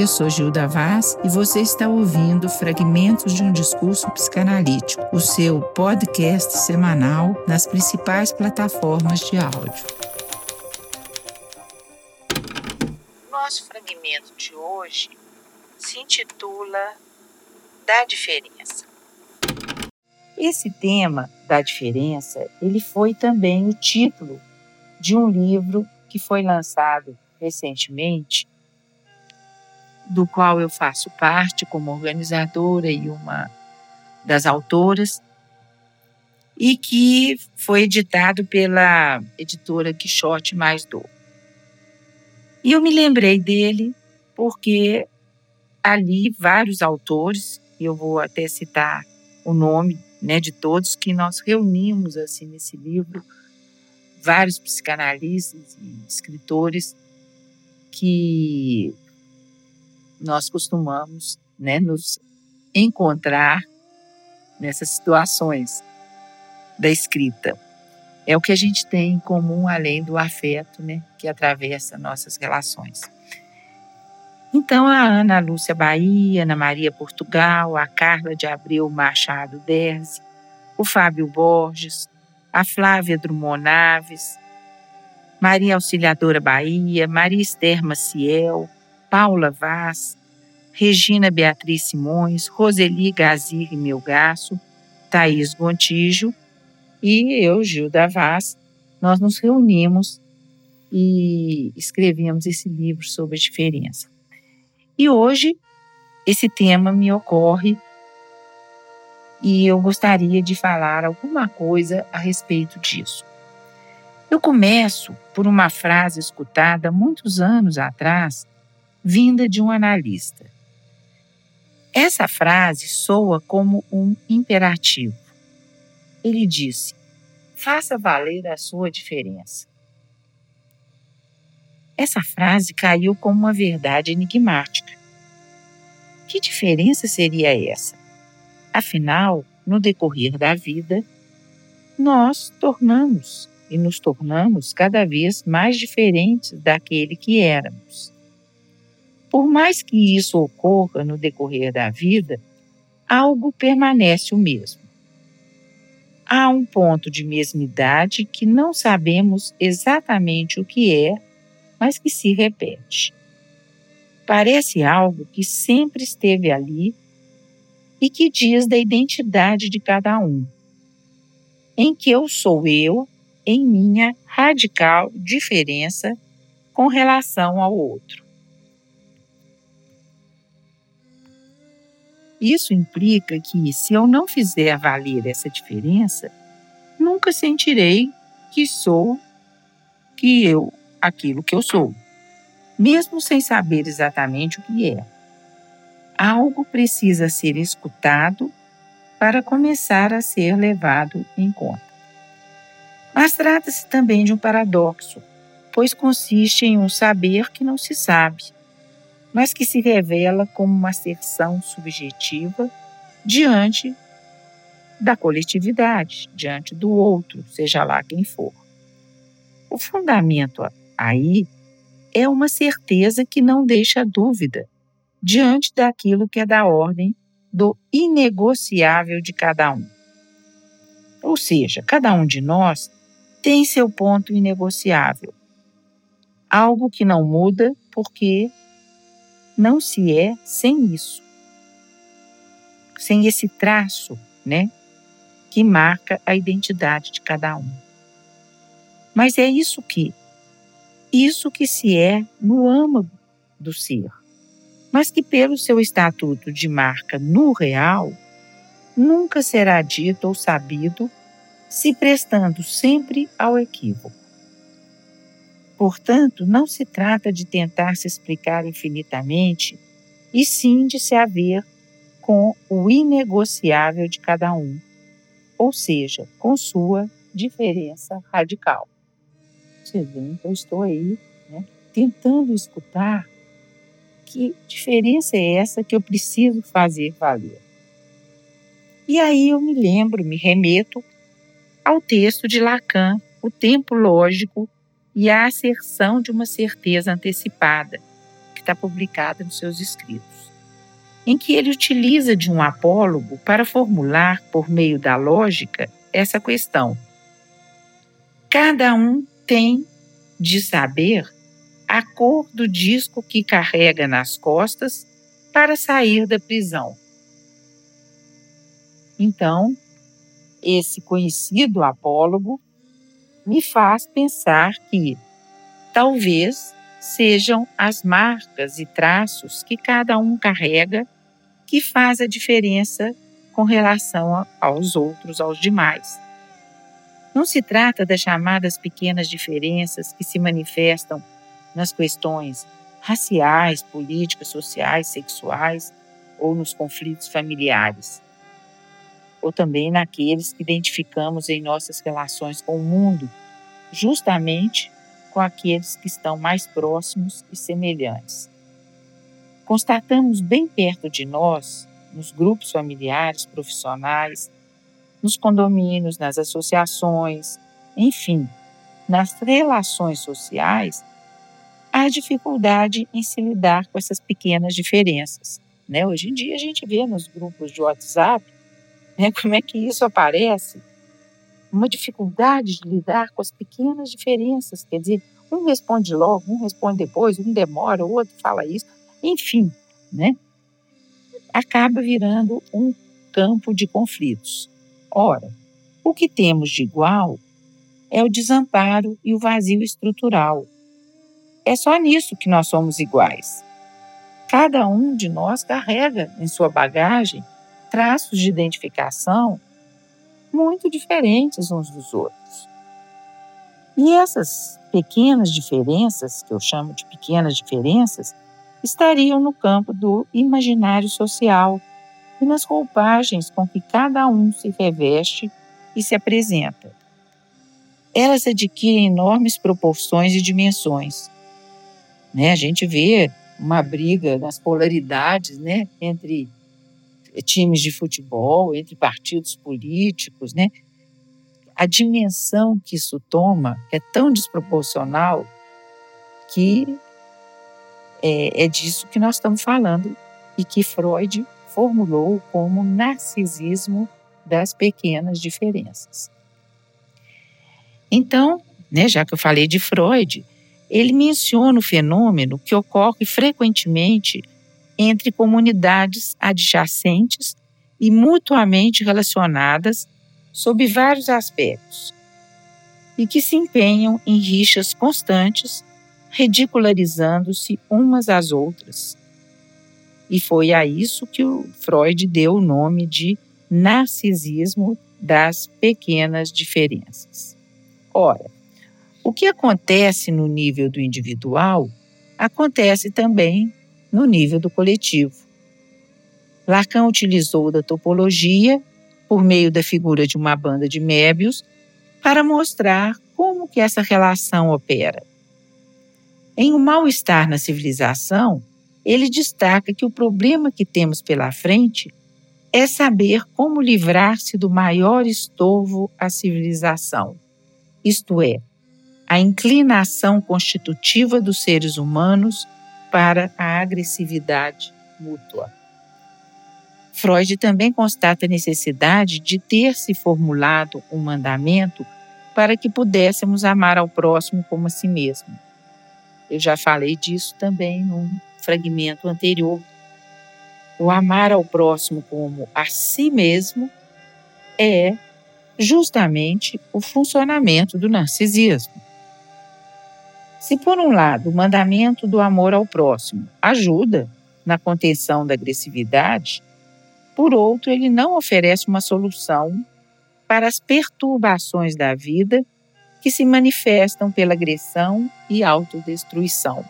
Eu sou Gilda Vaz e você está ouvindo Fragmentos de um Discurso Psicanalítico, o seu podcast semanal nas principais plataformas de áudio. Nosso fragmento de hoje se intitula Da Diferença. Esse tema da diferença, ele foi também o título de um livro que foi lançado recentemente do qual eu faço parte como organizadora e uma das autoras, e que foi editado pela editora Quixote Mais Dor. E eu me lembrei dele porque ali vários autores, e eu vou até citar o nome né, de todos que nós reunimos assim nesse livro, vários psicanalistas e escritores que nós costumamos né, nos encontrar nessas situações da escrita. É o que a gente tem em comum além do afeto né, que atravessa nossas relações. Então, a Ana Lúcia Bahia, Ana Maria Portugal, a Carla de Abreu Machado Derzi, o Fábio Borges, a Flávia Drummond Naves, Maria Auxiliadora Bahia, Maria Esther Maciel, Paula Vaz, Regina Beatriz Simões, Roseli Gazir Melgaço, Thaís Gontijo e eu, Gilda Vaz, nós nos reunimos e escrevíamos esse livro sobre a diferença. E hoje esse tema me ocorre e eu gostaria de falar alguma coisa a respeito disso. Eu começo por uma frase escutada muitos anos atrás vinda de um analista. Essa frase soa como um imperativo. Ele disse: faça valer a sua diferença. Essa frase caiu como uma verdade enigmática. Que diferença seria essa? Afinal, no decorrer da vida, nós tornamos e nos tornamos cada vez mais diferentes daquele que éramos. Por mais que isso ocorra no decorrer da vida, algo permanece o mesmo. Há um ponto de mesmidade que não sabemos exatamente o que é, mas que se repete. Parece algo que sempre esteve ali e que diz da identidade de cada um, em que eu sou eu em minha radical diferença com relação ao outro. Isso implica que, se eu não fizer valer essa diferença, nunca sentirei que sou que eu aquilo que eu sou, mesmo sem saber exatamente o que é. Algo precisa ser escutado para começar a ser levado em conta. Mas trata-se também de um paradoxo, pois consiste em um saber que não se sabe mas que se revela como uma asserção subjetiva diante da coletividade, diante do outro, seja lá quem for. O fundamento aí é uma certeza que não deixa dúvida diante daquilo que é da ordem do inegociável de cada um. Ou seja, cada um de nós tem seu ponto inegociável, algo que não muda porque não se é sem isso. Sem esse traço, né, que marca a identidade de cada um. Mas é isso que isso que se é no âmago do ser, mas que pelo seu estatuto de marca no real nunca será dito ou sabido, se prestando sempre ao equívoco. Portanto, não se trata de tentar se explicar infinitamente, e sim de se haver com o inegociável de cada um, ou seja, com sua diferença radical. Você vê, então estou aí né, tentando escutar que diferença é essa que eu preciso fazer valer. E aí eu me lembro, me remeto ao texto de Lacan, O Tempo Lógico e a asserção de uma certeza antecipada, que está publicada nos seus escritos, em que ele utiliza de um apólogo para formular, por meio da lógica, essa questão. Cada um tem de saber a cor do disco que carrega nas costas para sair da prisão. Então, esse conhecido apólogo me faz pensar que talvez sejam as marcas e traços que cada um carrega que faz a diferença com relação aos outros, aos demais. Não se trata das chamadas pequenas diferenças que se manifestam nas questões raciais, políticas, sociais, sexuais ou nos conflitos familiares, ou também naqueles que identificamos em nossas relações com o mundo, justamente com aqueles que estão mais próximos e semelhantes. Constatamos bem perto de nós, nos grupos familiares, profissionais, nos condomínios, nas associações, enfim, nas relações sociais, a dificuldade em se lidar com essas pequenas diferenças. Né? Hoje em dia a gente vê nos grupos de WhatsApp né, como é que isso aparece, uma dificuldade de lidar com as pequenas diferenças, quer dizer, um responde logo, um responde depois, um demora, o outro fala isso, enfim, né? Acaba virando um campo de conflitos. Ora, o que temos de igual é o desamparo e o vazio estrutural. É só nisso que nós somos iguais. Cada um de nós carrega em sua bagagem traços de identificação muito diferentes uns dos outros. E essas pequenas diferenças, que eu chamo de pequenas diferenças, estariam no campo do imaginário social e nas roupagens com que cada um se reveste e se apresenta. Elas adquirem enormes proporções e dimensões. Né? A gente vê uma briga nas polaridades né? entre times de futebol, entre partidos políticos, né? A dimensão que isso toma é tão desproporcional que é, é disso que nós estamos falando e que Freud formulou como narcisismo das pequenas diferenças. Então, né, já que eu falei de Freud, ele menciona o fenômeno que ocorre frequentemente entre comunidades adjacentes e mutuamente relacionadas sob vários aspectos, e que se empenham em rixas constantes, ridicularizando-se umas às outras. E foi a isso que o Freud deu o nome de narcisismo das pequenas diferenças. Ora, o que acontece no nível do individual acontece também no nível do coletivo. Lacan utilizou da topologia, por meio da figura de uma banda de Mébius, para mostrar como que essa relação opera. Em O um Mal-Estar na Civilização, ele destaca que o problema que temos pela frente é saber como livrar-se do maior estorvo à civilização, isto é, a inclinação constitutiva dos seres humanos para a agressividade mútua. Freud também constata a necessidade de ter se formulado um mandamento para que pudéssemos amar ao próximo como a si mesmo. Eu já falei disso também num fragmento anterior. O amar ao próximo como a si mesmo é justamente o funcionamento do narcisismo. Se, por um lado, o mandamento do amor ao próximo ajuda na contenção da agressividade, por outro, ele não oferece uma solução para as perturbações da vida que se manifestam pela agressão e autodestruição.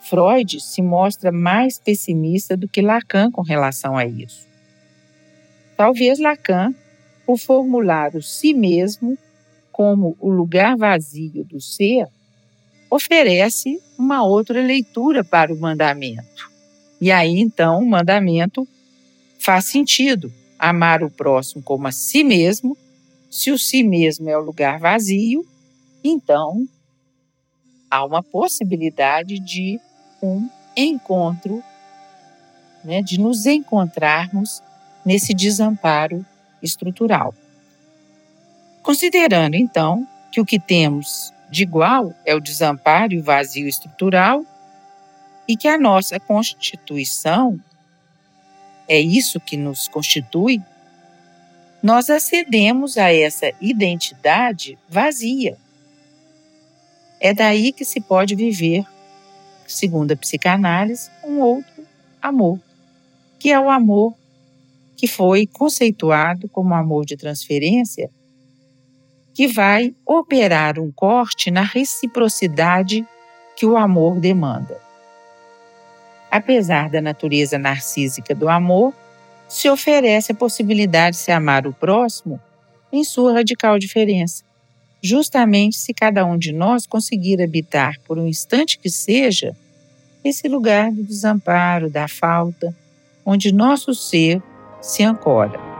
Freud se mostra mais pessimista do que Lacan com relação a isso. Talvez Lacan, por formular o si mesmo como o lugar vazio do ser, oferece uma outra leitura para o mandamento. E aí, então, o mandamento faz sentido. Amar o próximo como a si mesmo, se o si mesmo é o lugar vazio, Então, há uma possibilidade de um encontro, né, de nos encontrarmos nesse desamparo estrutural. Considerando, então, que o que temos de igual é o desamparo e o vazio estrutural, e que a nossa constituição é isso que nos constitui, nós acedemos a essa identidade vazia. É daí que se pode viver, segundo a psicanálise, um outro amor, que é o amor que foi conceituado como amor de transferência, que vai operar um corte na reciprocidade que o amor demanda. Apesar da natureza narcísica do amor, se oferece a possibilidade de se amar o próximo em sua radical diferença, justamente se cada um de nós conseguir habitar, por um instante que seja, esse lugar do desamparo, da falta, onde nosso ser se ancora.